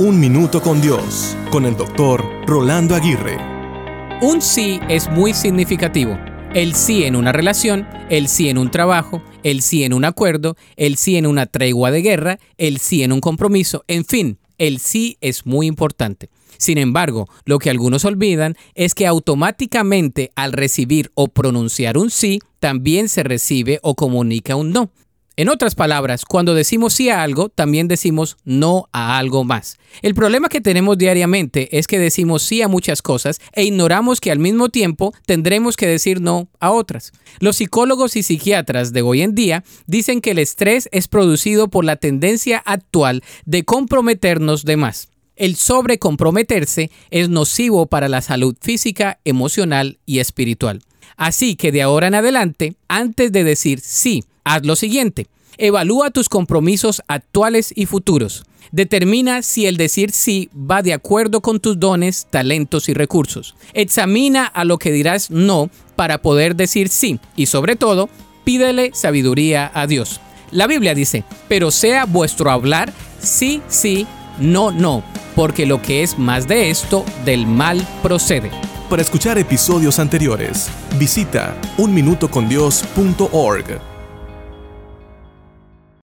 Un Minuto con Dios, con el doctor Rolando Aguirre. Un sí es muy significativo. El sí en una relación, el sí en un trabajo, el sí en un acuerdo, el sí en una tregua de guerra, el sí en un compromiso, en fin, el sí es muy importante. Sin embargo, lo que algunos olvidan es que automáticamente al recibir o pronunciar un sí, también se recibe o comunica un no. En otras palabras, cuando decimos sí a algo, también decimos no a algo más. El problema que tenemos diariamente es que decimos sí a muchas cosas e ignoramos que al mismo tiempo tendremos que decir no a otras. Los psicólogos y psiquiatras de hoy en día dicen que el estrés es producido por la tendencia actual de comprometernos de más. El sobrecomprometerse es nocivo para la salud física, emocional y espiritual. Así que de ahora en adelante, antes de decir sí, haz lo siguiente. Evalúa tus compromisos actuales y futuros. Determina si el decir sí va de acuerdo con tus dones, talentos y recursos. Examina a lo que dirás no para poder decir sí y sobre todo, pídele sabiduría a Dios. La Biblia dice, pero sea vuestro hablar sí, sí, no, no, porque lo que es más de esto, del mal procede. Para escuchar episodios anteriores, visita unminutocondios.org.